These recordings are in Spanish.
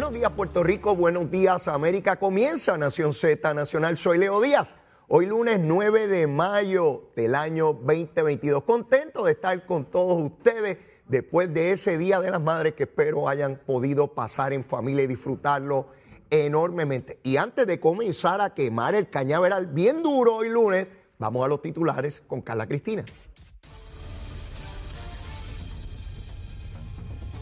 Buenos días Puerto Rico, buenos días América. Comienza Nación Z Nacional. Soy Leo Díaz. Hoy lunes 9 de mayo del año 2022. Contento de estar con todos ustedes después de ese Día de las Madres que espero hayan podido pasar en familia y disfrutarlo enormemente. Y antes de comenzar a quemar el cañaveral bien duro hoy lunes, vamos a los titulares con Carla Cristina.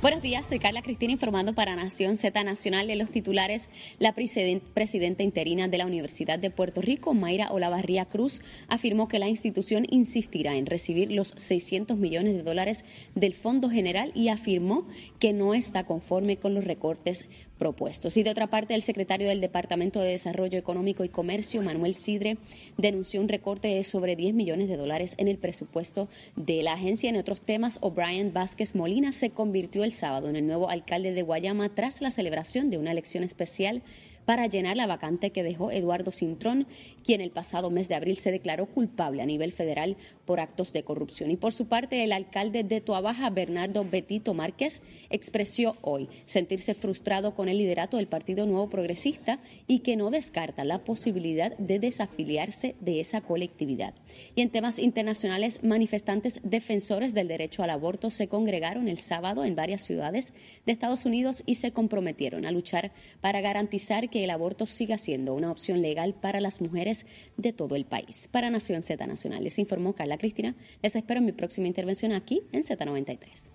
Buenos días, soy Carla Cristina informando para Nación Z Nacional de los titulares. La presidenta interina de la Universidad de Puerto Rico, Mayra Olavarría Cruz, afirmó que la institución insistirá en recibir los 600 millones de dólares del Fondo General y afirmó que no está conforme con los recortes propuestos. Y de otra parte, el secretario del Departamento de Desarrollo Económico y Comercio, Manuel Sidre, denunció un recorte de sobre 10 millones de dólares en el presupuesto de la agencia. En otros temas, O'Brien Vázquez Molina se convirtió el sábado en el nuevo alcalde de Guayama tras la celebración de una elección especial para llenar la vacante que dejó Eduardo Cintrón, quien el pasado mes de abril se declaró culpable a nivel federal por actos de corrupción. Y por su parte, el alcalde de Toabaja, Bernardo Betito Márquez, expresó hoy sentirse frustrado con el liderato del Partido Nuevo Progresista y que no descarta la posibilidad de desafiliarse de esa colectividad. Y en temas internacionales, manifestantes defensores del derecho al aborto se congregaron el sábado en varias ciudades de Estados Unidos y se comprometieron a luchar para garantizar que el aborto siga siendo una opción legal para las mujeres de todo el país. Para Nación Z Nacional, les informó Carla Cristina. Les espero en mi próxima intervención aquí en Z93.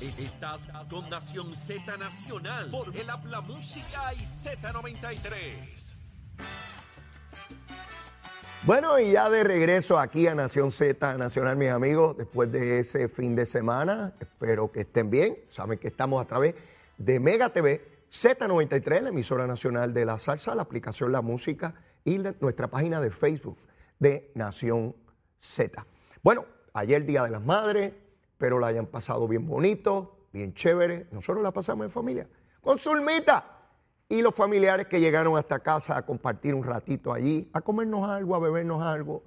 Estás con Nación Z Nacional por el Habla Música y Z93. Bueno, y ya de regreso aquí a Nación Z Nacional, mis amigos, después de ese fin de semana, espero que estén bien. Saben que estamos a través de Mega TV Z93, la emisora nacional de la salsa, la aplicación La Música y nuestra página de Facebook de Nación Z. Bueno, ayer Día de las Madres, pero la hayan pasado bien bonito, bien chévere. Nosotros la pasamos en familia, con Zulmita y los familiares que llegaron hasta casa a compartir un ratito allí, a comernos algo, a bebernos algo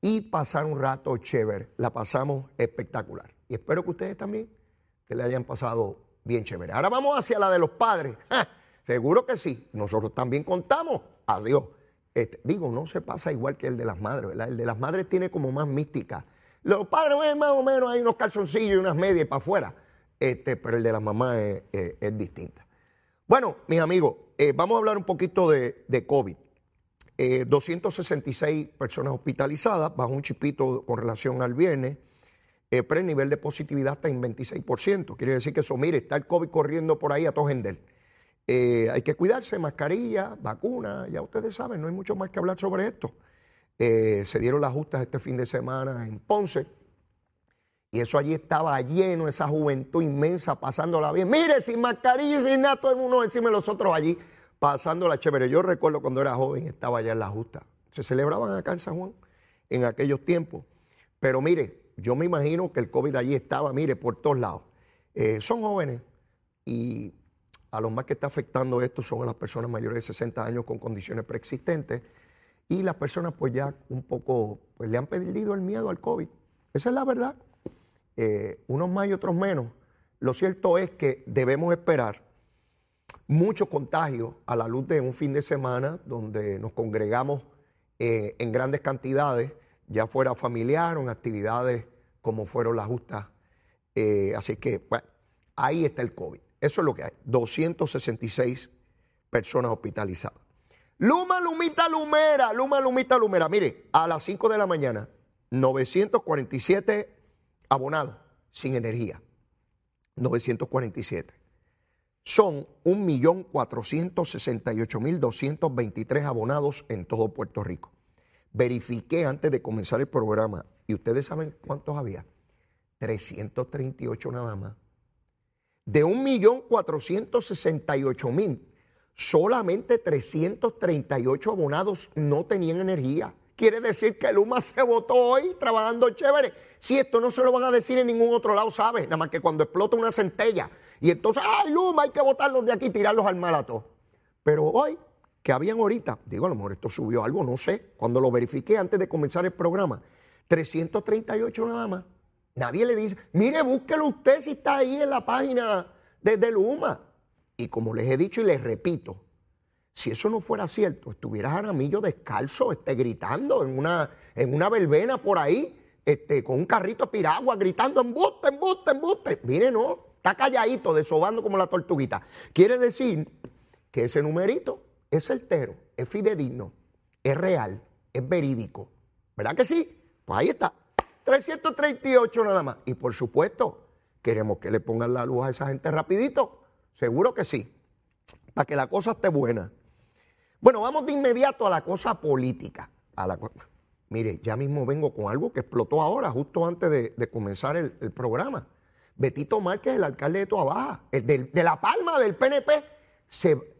y pasar un rato chévere. La pasamos espectacular. Y espero que ustedes también, que le hayan pasado bien chévere. Ahora vamos hacia la de los padres. seguro que sí. Nosotros también contamos. Adiós. Este, digo, no se pasa igual que el de las madres, ¿verdad? El de las madres tiene como más mística. Los padres, más o menos, hay unos calzoncillos y unas medias para afuera. Este, pero el de las mamás es, es, distinta. Bueno, mis amigos, eh, vamos a hablar un poquito de, de COVID. 266 eh, personas hospitalizadas, bajo un chipito con relación al viernes eh, pero el nivel de positividad está en 26%. Quiere decir que eso, mire, está el COVID corriendo por ahí a todo gender. Eh, hay que cuidarse, mascarilla, vacuna, ya ustedes saben, no hay mucho más que hablar sobre esto. Eh, se dieron las justas este fin de semana en Ponce y eso allí estaba lleno, esa juventud inmensa pasándola bien. Mire, sin mascarilla sin nada, todo el mundo encima de los otros allí pasándola chévere. Yo recuerdo cuando era joven, estaba allá en la justa. Se celebraban acá en San Juan en aquellos tiempos. Pero mire, yo me imagino que el COVID allí estaba, mire, por todos lados. Eh, son jóvenes y a los más que está afectando esto son a las personas mayores de 60 años con condiciones preexistentes y las personas pues ya un poco, pues le han perdido el miedo al COVID. Esa es la verdad. Eh, unos más y otros menos. Lo cierto es que debemos esperar mucho contagio a la luz de un fin de semana donde nos congregamos eh, en grandes cantidades ya fuera familiar en actividades como fueron las justas. Eh, así que, ahí está el COVID. Eso es lo que hay. 266 personas hospitalizadas. Luma, Lumita, Lumera, Luma, Lumita, Lumera. Mire, a las 5 de la mañana, 947 abonados sin energía. 947. Son 1.468.223 abonados en todo Puerto Rico verifiqué antes de comenzar el programa y ustedes saben cuántos había. 338 nada más. De 1.468.000, solamente 338 abonados no tenían energía. Quiere decir que Luma se votó hoy trabajando chévere. Si esto no se lo van a decir en ningún otro lado, ¿sabes? Nada más que cuando explota una centella. Y entonces, ¡ay, Luma! Hay que votarlos de aquí y tirarlos al malato. Pero hoy que habían ahorita, digo, a lo mejor esto subió algo, no sé, cuando lo verifiqué antes de comenzar el programa, 338 nada más. Nadie le dice, mire, búsquelo usted si está ahí en la página desde Luma. Y como les he dicho y les repito, si eso no fuera cierto, estuviera Jaramillo descalzo, este, gritando en una, en una verbena por ahí, este, con un carrito piragua, gritando embuste, embuste, embuste. Mire, no, está calladito, desobando como la tortuguita. Quiere decir que ese numerito es certero, es fidedigno, es real, es verídico. ¿Verdad que sí? Pues ahí está. 338 nada más. Y por supuesto, queremos que le pongan la luz a esa gente rapidito. Seguro que sí. Para que la cosa esté buena. Bueno, vamos de inmediato a la cosa política. A la Mire, ya mismo vengo con algo que explotó ahora, justo antes de, comenzar el, programa. Betito Márquez, el alcalde de Toabaja, el de, La Palma, del PNP, se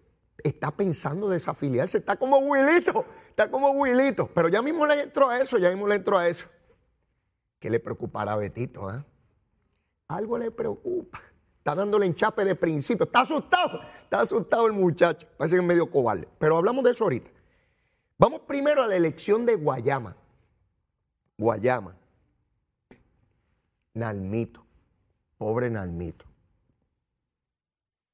está pensando desafiliarse. Está como Wilito, está como Wilito. Pero ya mismo le entro a eso, ya mismo le entro a eso. ¿Qué le preocupará a Betito? Eh? Algo le preocupa. Está dándole enchape de principio. Está asustado. Está asustado el muchacho. Parece que es medio cobarde. Pero hablamos de eso ahorita. Vamos primero a la elección de Guayama. Guayama. Nalmito. Pobre Nalmito.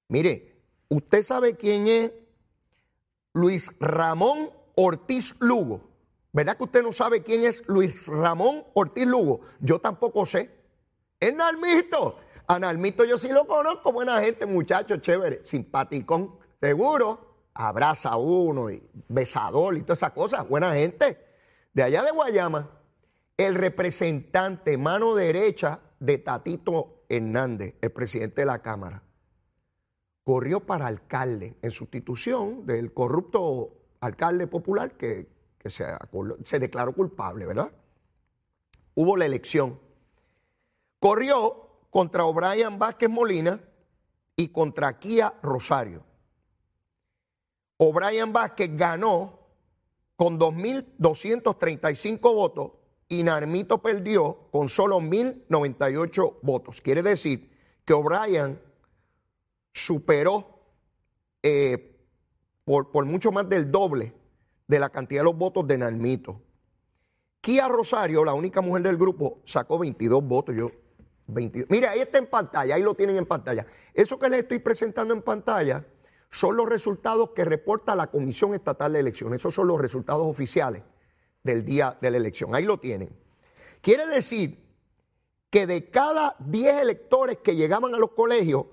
Mire, ¿usted sabe quién es Luis Ramón Ortiz Lugo? ¿Verdad que usted no sabe quién es Luis Ramón Ortiz Lugo? Yo tampoco sé. Es Nalmito. A Nalmito yo sí lo conozco, buena gente, muchacho, chévere, simpaticón, seguro. Abraza a uno y besador y todas esas cosas, buena gente. De allá de Guayama, el representante, mano derecha de Tatito Hernández, el presidente de la Cámara, corrió para alcalde en sustitución del corrupto alcalde popular que, se, se declaró culpable, ¿verdad? Hubo la elección. Corrió contra O'Brien Vázquez Molina y contra Kia Rosario. O'Brien Vázquez ganó con 2.235 votos y Narmito perdió con solo 1.098 votos. Quiere decir que O'Brien superó eh, por, mucho más del doble de la cantidad de los votos de Narmito. Kia Rosario, la única mujer del grupo, sacó 22 votos. Yo Mire, ahí está en pantalla, ahí lo tienen en pantalla. Eso que les estoy presentando en pantalla son los resultados que reporta la Comisión Estatal de Elecciones. Esos son los resultados oficiales del día de la elección. Ahí lo tienen. Quiere decir que de cada 10 electores que llegaban a los colegios,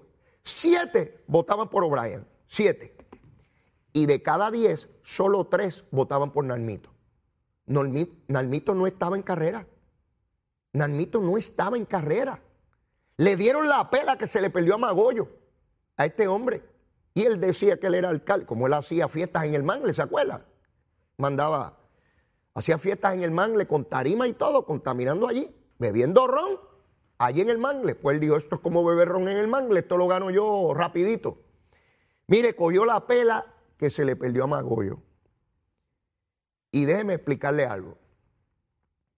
7 votaban por O'Brien. 7. Y de cada 10, solo 3 votaban por Nalmito. Nalmito no estaba en carrera. Nalmito no estaba en carrera. Le dieron la pela que se le perdió a Magollo, a este hombre. Y él decía que él era alcalde, como él hacía fiestas en el mangle, ¿se acuerda? Mandaba, hacía fiestas en el mangle con tarima y todo, contaminando allí, bebiendo ron, allí en el mangle. Pues él dijo, esto es como beber ron en el mangle, esto lo gano yo rapidito. Mire, cogió la pela que se le perdió a Magollo. Y déjeme explicarle algo.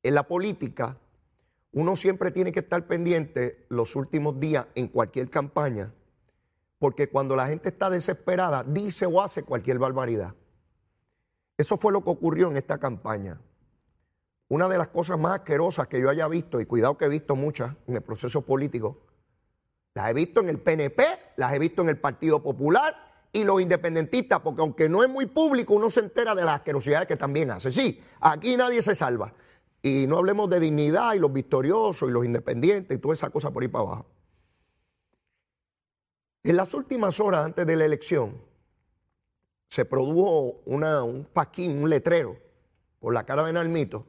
En la política, uno siempre tiene que estar pendiente los últimos días en cualquier campaña, porque cuando la gente está desesperada, dice o hace cualquier barbaridad. Eso fue lo que ocurrió en esta campaña. Una de las cosas más asquerosas que yo haya visto, y cuidado que he visto muchas en el proceso político, las he visto en el PNP, las he visto en el Partido Popular y los independentistas, porque aunque no es muy público, uno se entera de las asquerosidades que también hace. Sí, aquí nadie se salva. Y no hablemos de dignidad y los victoriosos y los independientes y toda esa cosa por ahí para abajo. En las últimas horas antes de la elección se produjo un paquín, un letrero por la cara de Nalmito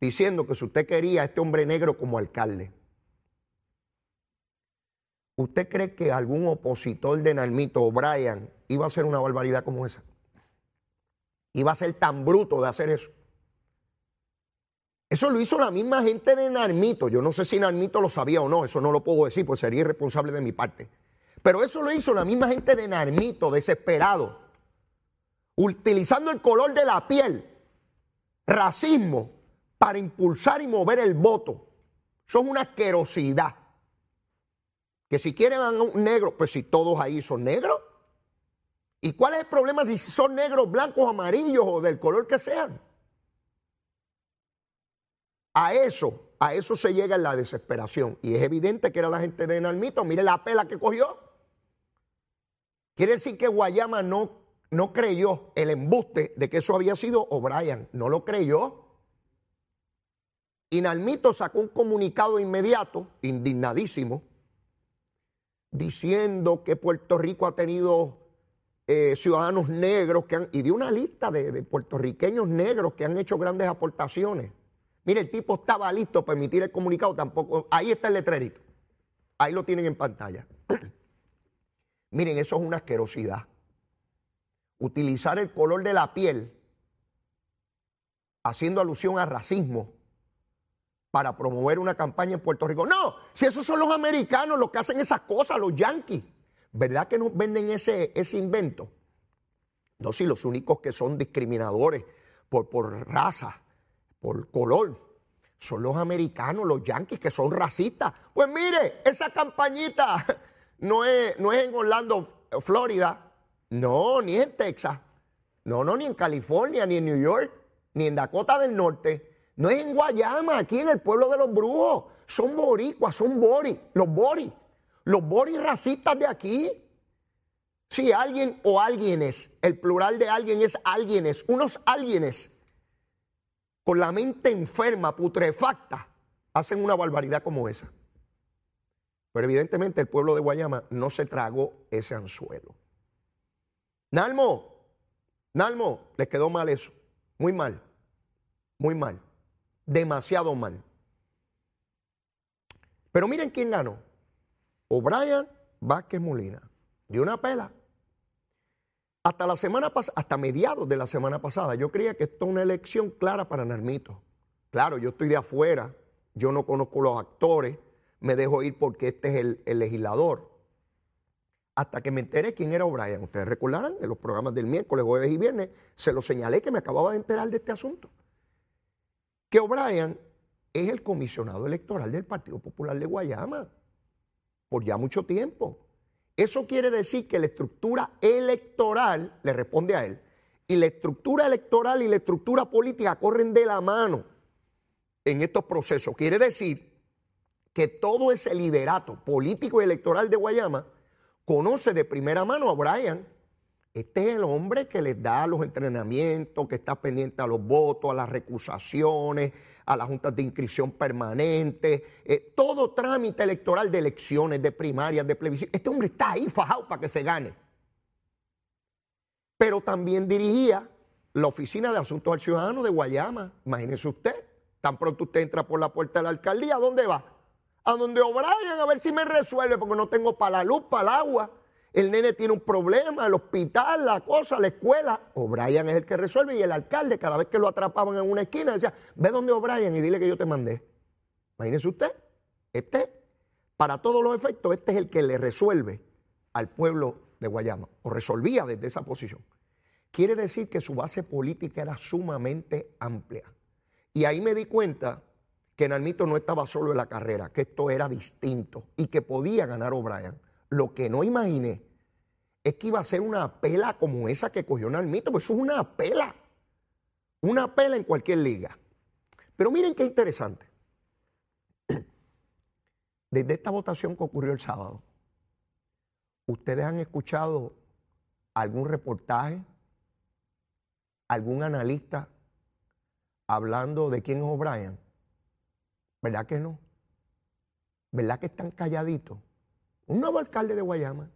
diciendo que si usted quería a este hombre negro como alcalde, ¿usted cree que algún opositor de Nalmito, O'Brien, iba a hacer una barbaridad como esa? ¿Iba a ser tan bruto de hacer eso? Eso lo hizo la misma gente de Narmito. Yo no sé si Narmito lo sabía o no, eso no lo puedo decir, pues sería irresponsable de mi parte. Pero eso lo hizo la misma gente de Narmito, desesperado, utilizando el color de la piel, racismo, para impulsar y mover el voto. Son una asquerosidad. Que si quieren a un negro, pues si todos ahí son negros. ¿Y cuál es el problema si son negros, blancos, amarillos o del color que sean? A eso, a eso se llega en la desesperación. Y es evidente que era la gente de Nalmito. Mire la pela que cogió. Quiere decir que Guayama no, no creyó el embuste de que eso había sido O'Brien. No lo creyó. Y Nalmito sacó un comunicado inmediato, indignadísimo, diciendo que Puerto Rico ha tenido eh, ciudadanos negros que han, y dio una lista de, de, puertorriqueños negros que han hecho grandes aportaciones. Mire, el tipo estaba listo para emitir el comunicado, tampoco. Ahí está el letrerito. Ahí lo tienen en pantalla. Miren, eso es una asquerosidad. Utilizar el color de la piel haciendo alusión a racismo para promover una campaña en Puerto Rico. No, si esos son los americanos los que hacen esas cosas, los yanquis. ¿Verdad que nos venden ese, ese invento? No, si los únicos que son discriminadores por, por raza, por color, son los americanos, los yanquis, que son racistas. Pues mire, esa campañita no es, no es en Orlando, Florida, no, ni en Texas, no, no, ni en California, ni en New York, ni en Dakota del Norte, no es en Guayama, aquí en el pueblo de los brujos. Son boricuas, son boris, los boris, los boris racistas de aquí. Si alguien o alguienes, el plural de alguien es alguienes, unos alguienes con la mente enferma, putrefacta, hacen una barbaridad como esa. Pero evidentemente el pueblo de Guayama no se tragó ese anzuelo. Nalmo, Nalmo, les quedó mal eso. Muy mal, muy mal, demasiado mal. Pero miren quién ganó. O'Brien Vázquez Molina. Dio una pela. Hasta la semana pasada, hasta mediados de la semana pasada, yo creía que esto es una elección clara para Narmito. Claro, yo estoy de afuera, yo no conozco los actores, me dejo ir porque este es el, el legislador. Hasta que me enteré quién era O'Brien. Ustedes recordarán, en los programas del miércoles, jueves y viernes, se lo señalé que me acababa de enterar de este asunto. Que O'Brien es el comisionado electoral del Partido Popular de Guayama por ya mucho tiempo. Eso quiere decir que la estructura electoral le responde a él. Y la estructura electoral y la estructura política corren de la mano en estos procesos. Quiere decir que todo ese liderato político y electoral de Guayama conoce de primera mano a Brian. Este es el hombre que les da los entrenamientos, que está pendiente a los votos, a las recusaciones, a las juntas de inscripción permanente, eh, todo trámite electoral de elecciones, de primarias, de plebiscito. Este hombre está ahí fajado para que se gane. Pero también dirigía la Oficina de Asuntos al Ciudadano de Guayama. Imagínese usted, tan pronto usted entra por la puerta de la alcaldía, ¿a dónde va? A donde O'Brien, a ver si me resuelve, porque no tengo para la luz, para el agua el nene tiene un problema, el hospital, la cosa, la escuela. O'Brien es el que resuelve y el alcalde, cada vez que lo atrapaban en una esquina, decía, ve donde O'Brien y dile que yo te mandé. Imagínese usted, este, para todos los efectos, este es el que le resuelve al pueblo de Guayama, o resolvía desde esa posición. Quiere decir que su base política era sumamente amplia. Y ahí me di cuenta que Nalmito no estaba solo en la carrera, que esto era distinto y que podía ganar O'Brien. Lo que no imaginé es que iba a ser una pela como esa que cogió Nalmito, pues eso es una pela. Una pela en cualquier liga. Pero miren qué interesante. Desde esta votación que ocurrió el sábado, ¿ustedes han escuchado algún reportaje, algún analista hablando de quién es O'Brien? ¿Verdad que no? ¿Verdad que están calladitos? Un nuevo alcalde de Guayama.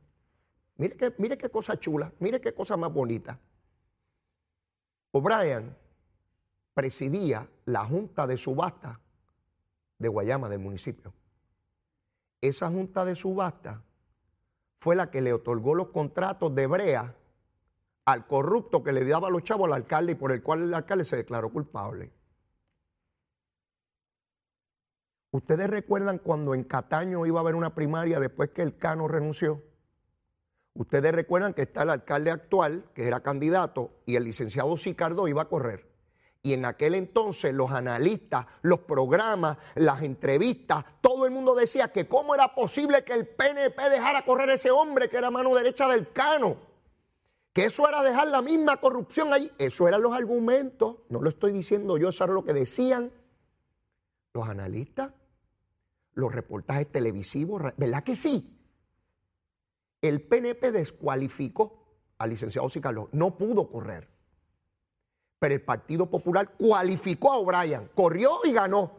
Mire, qué, mire qué cosa chula, mire qué cosa más bonita. O'Brien presidía la junta de subasta de Guayama, del municipio. Esa junta de subasta fue la que le otorgó los contratos de brea al corrupto que le daba los chavos al alcalde y por el cual el alcalde se declaró culpable. ¿Ustedes recuerdan cuando en Cataño iba a haber una primaria después que el Cano renunció? Ustedes recuerdan que está el alcalde actual, que era candidato, y el licenciado Sicardo iba a correr. Y en aquel entonces los analistas, los programas, las entrevistas, todo el mundo decía que cómo era posible que el PNP dejara correr a ese hombre que era mano derecha del Cano. Que eso era dejar la misma corrupción allí. Eso eran los argumentos. No lo estoy diciendo yo, eso era lo que decían los analistas los reportajes televisivos, ¿verdad que sí? El PNP descualificó al licenciado Carlos. No pudo correr. Pero el Partido Popular cualificó a O'Brien, corrió y ganó.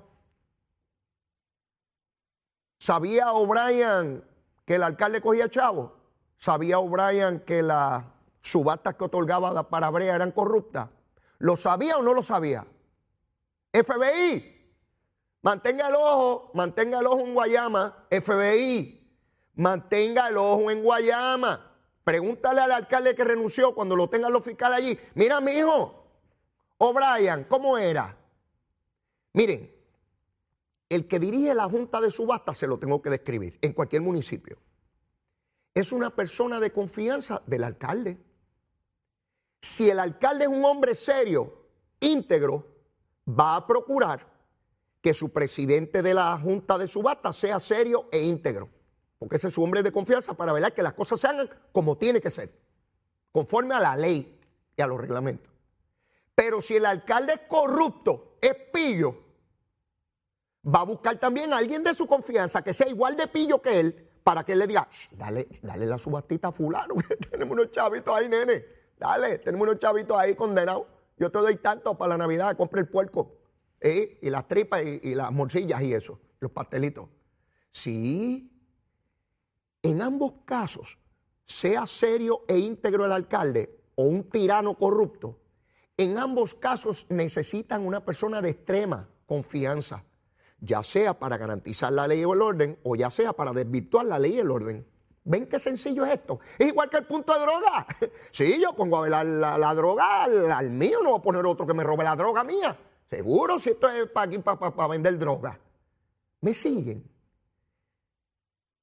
¿Sabía O'Brien que el alcalde cogía chavo? ¿Sabía O'Brien que las subastas que otorgaba para Brea eran corruptas? ¿Lo sabía o no lo sabía? FBI, mantenga el ojo, mantenga el ojo en Guayama. FBI, mantenga el ojo en Guayama. Pregúntale al alcalde que renunció cuando lo tengan los fiscales allí. Mira, mi hijo, O'Brien, ¿cómo era? Miren, el que dirige la junta de subasta se lo tengo que describir en cualquier municipio. Es una persona de confianza del alcalde. Si el alcalde es un hombre serio, íntegro, va a procurar que su presidente de la junta de subasta sea serio e íntegro porque ese es su hombre de confianza para ver que las cosas se hagan como tiene que ser, conforme a la ley y a los reglamentos. Pero si el alcalde es corrupto, es pillo, va a buscar también a alguien de su confianza que sea igual de pillo que él, para que él le diga, dale, dale la subastita a fulano, tenemos unos chavitos ahí, nene, dale, tenemos unos chavitos ahí condenados, yo te doy tanto para la Navidad, compre el puerco, ¿eh? y las tripas y las morcillas y eso, los pastelitos. Sí, en ambos casos, sea serio e íntegro el alcalde o un tirano corrupto, en ambos casos necesitan una persona de extrema confianza, ya sea para garantizar la ley o el orden o ya sea para desvirtuar la ley y el orden. ¿Ven qué sencillo es esto? Es igual que el punto de droga. Sí, yo pongo a la, droga al, mío, no voy a poner otro que me robe la droga mía. Seguro si esto es para, para, para vender droga. ¿Me siguen?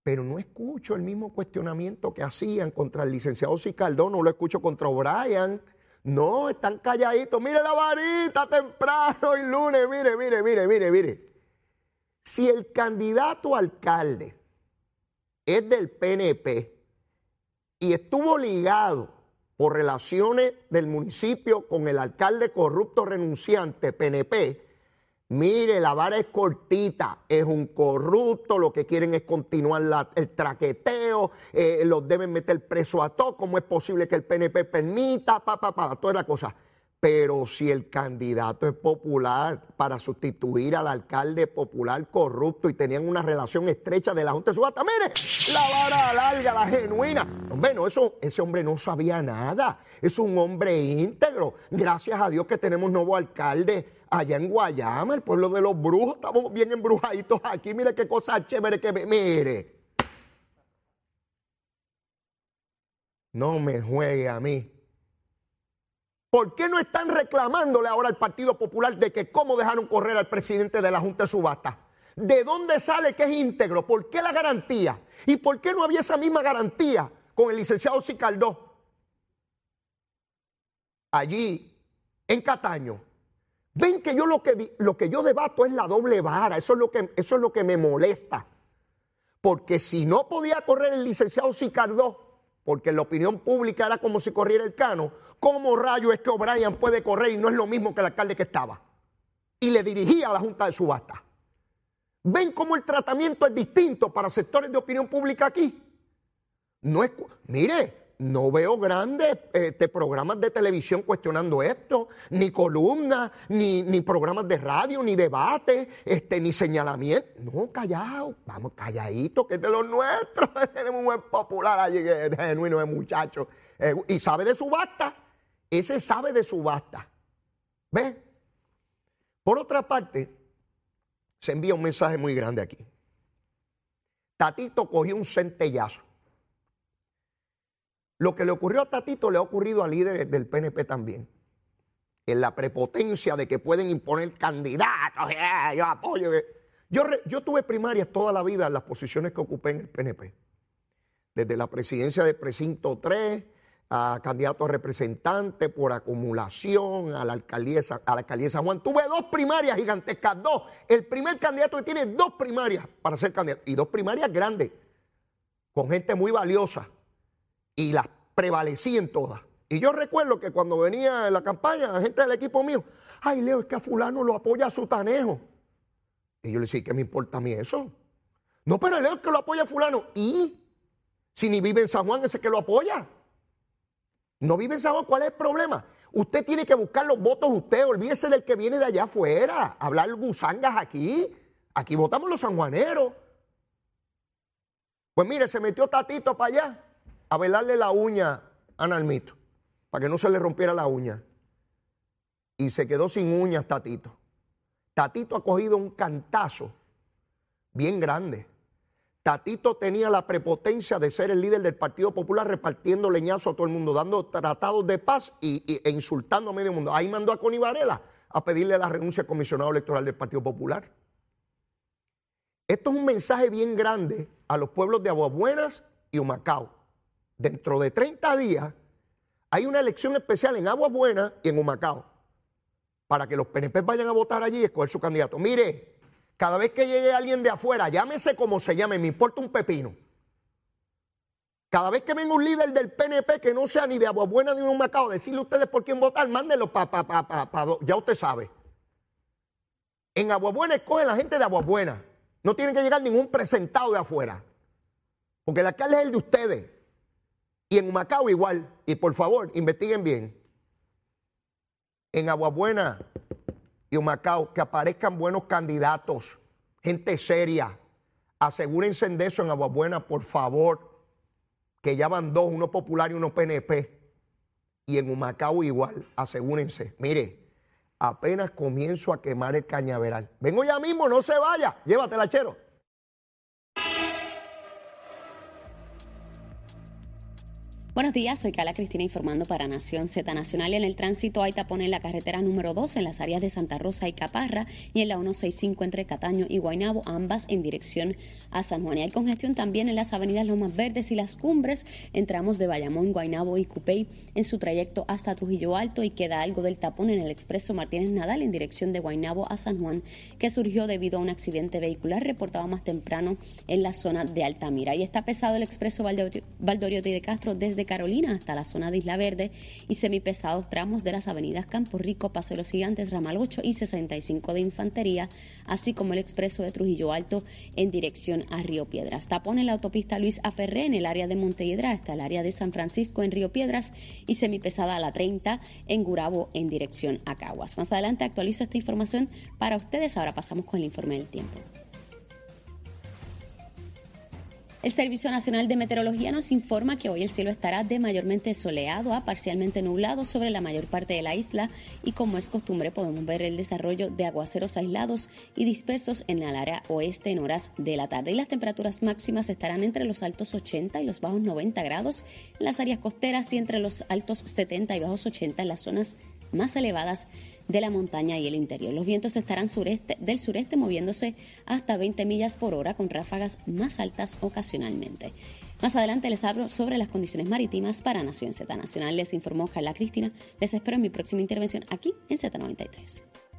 Pero no escucho el mismo cuestionamiento que hacían contra el licenciado Sicardón, no lo escucho contra O'Brien. No, están calladitos. Mire la varita temprano y lunes. Mire, mire, mire, mire, mire. Si el candidato alcalde es del PNP y estuvo ligado por relaciones del municipio con el alcalde corrupto renunciante PNP, Mire, la vara es cortita, es un corrupto, lo que quieren es continuar el traqueteo, eh, los deben meter preso a todos, ¿cómo es posible que el PNP permita? Pa, pa, pa, toda la cosa. Pero si el candidato es popular para sustituir al alcalde popular corrupto y tenían una relación estrecha de la Junta de Subasta, mire, la vara larga, la genuina. Hombre, no, eso, ese hombre no sabía nada. Es un hombre íntegro. Gracias a Dios que tenemos nuevo alcalde allá en Guayama, el pueblo de los brujos, estamos bien embrujaditos aquí, mire qué cosa chévere que me, mire. No me juegue a mí. ¿Por qué no están reclamándole ahora al Partido Popular de que cómo dejaron correr al presidente de la Junta de Subasta? ¿De dónde sale que es íntegro? ¿Por qué la garantía? ¿Y por qué no había esa misma garantía con el licenciado Sicaldó? Allí, en Cataño, Ven que yo lo que, lo que yo debato es la doble vara, eso es, lo que, eso es lo que me molesta. Porque si no podía correr el licenciado Sicardó, porque la opinión pública era como si corriera el cano, ¿cómo rayo es que O'Brien puede correr y no es lo mismo que el alcalde que estaba? Y le dirigía a la Junta de Subasta. ¿Ven cómo el tratamiento es distinto para sectores de opinión pública aquí? No es, mire, no veo grandes este, programas de televisión cuestionando esto, ni columnas, ni, programas de radio, ni debate, este, ni señalamiento. No, callado, vamos, calladito, que es de los nuestros. Tenemos un buen popular allí, que es genuino de muchacho. Eh, y sabe de subasta. Ese sabe de subasta. ¿Ves? Por otra parte, se envía un mensaje muy grande aquí. Tatito cogió un centellazo lo que le ocurrió a Tatito le ha ocurrido a líderes del PNP también. En la prepotencia de que pueden imponer candidatos, eh, yo apoyo. Yo, yo tuve primarias toda la vida en las posiciones que ocupé en el PNP. Desde la presidencia de precinto 3 a candidato a representante por acumulación a la alcaldía, a la alcaldía Juan. Tuve dos primarias gigantescas, dos. El primer candidato que tiene dos primarias para ser candidato y dos primarias grandes, con gente muy valiosa y las prevalecí en todas. Y yo recuerdo que cuando venía en la campaña, la gente del equipo mío, ay Leo, es que a fulano lo apoya a su tanejo. Y yo le decía, ¿qué me importa a mí eso? No, pero Leo es que lo apoya a fulano. ¿Y? Si ni vive en San Juan, ese que lo apoya. No vive en San Juan, ¿cuál es el problema? Usted tiene que buscar los votos usted, olvídese del que viene de allá afuera, hablar gusangas aquí. Aquí votamos los sanjuaneros. Pues mire, se metió Tatito para allá a velarle la uña a Nalmito, para que no se le rompiera la uña. Y se quedó sin uñas Tatito. Tatito ha cogido un cantazo bien grande. Tatito tenía la prepotencia de ser el líder del Partido Popular repartiendo leñazo a todo el mundo, dando tratados de paz y, e insultando a medio mundo. Ahí mandó a Connie Varela a pedirle la renuncia al comisionado electoral del Partido Popular. Esto es un mensaje bien grande a los pueblos de Aguabuenas y Humacao. Dentro de 30 días hay una elección especial en Aguabuenas y en Humacao para que los PNP vayan a votar allí y escoger su candidato. Mire, cada vez que llegue alguien de afuera, llámese como se llame, me importa un pepino. Cada vez que venga un líder del PNP que no sea ni de Aguabuena ni de un Macao, decirle a ustedes por quién votar, mándenlo para pa, pa, pa, ya usted sabe. En Aguabuena escoge la gente de Aguabuena. No tiene que llegar ningún presentado de afuera. Porque el alcalde es el de ustedes. Y en Macao igual. Y por favor, investiguen bien. En Aguabuena y Humacao, que aparezcan buenos candidatos, gente seria. Asegúrense de eso en Aguabuena, por favor, que ya van dos, uno popular y uno PNP. Y en Humacao igual, asegúrense. Mire, apenas comienzo a quemar el cañaveral. Vengo ya mismo, no se vaya, llévatela, chero. Buenos días, soy Carla Cristina informando para Nación Z Nacional. En el tránsito hay tapón en la carretera número 2 en las áreas de Santa Rosa y Caparra y en la 165 entre Cataño y Guaynabo, ambas en dirección a San Juan. Y hay congestión también en las avenidas Lomas Verdes y Las Cumbres, entramos de Bayamón, Guaynabo y Cupey en su trayecto hasta Trujillo Alto y queda algo del tapón en el expreso Martínez Nadal en dirección de Guaynabo a San Juan, que surgió debido a un accidente vehicular reportado más temprano en la zona de Altamira. Y está pesado el expreso Valdoriotti de Castro desde Carolina hasta la zona de Isla Verde y semipesados tramos de las avenidas Campo Rico, Paso de los Gigantes, Ramal 8 y 65 de Infantería, así como el expreso de Trujillo Alto en dirección a Río Piedras. Tapón en la autopista Luis Aferré en el área de Montehiedra hasta el área de San Francisco en Río Piedras y semipesada a la 30 en Gurabo en dirección a Caguas. Más adelante actualizo esta información para ustedes. Ahora pasamos con el informe del tiempo. El Servicio Nacional de Meteorología nos informa que hoy el cielo estará de mayormente soleado a parcialmente nublado sobre la mayor parte de la isla y como es costumbre podemos ver el desarrollo de aguaceros aislados y dispersos en el área oeste en horas de la tarde. Y las temperaturas máximas estarán entre los altos 80 y los bajos 90 grados en las áreas costeras y entre los altos 70 y bajos 80 en las zonas más elevadas de la montaña y el interior. Los vientos estarán sureste, del sureste moviéndose hasta 20 millas por hora con ráfagas más altas ocasionalmente. Más adelante les hablo sobre las condiciones marítimas para Nación Z Nacional. Les informó Carla Cristina. Les espero en mi próxima intervención aquí en Z93.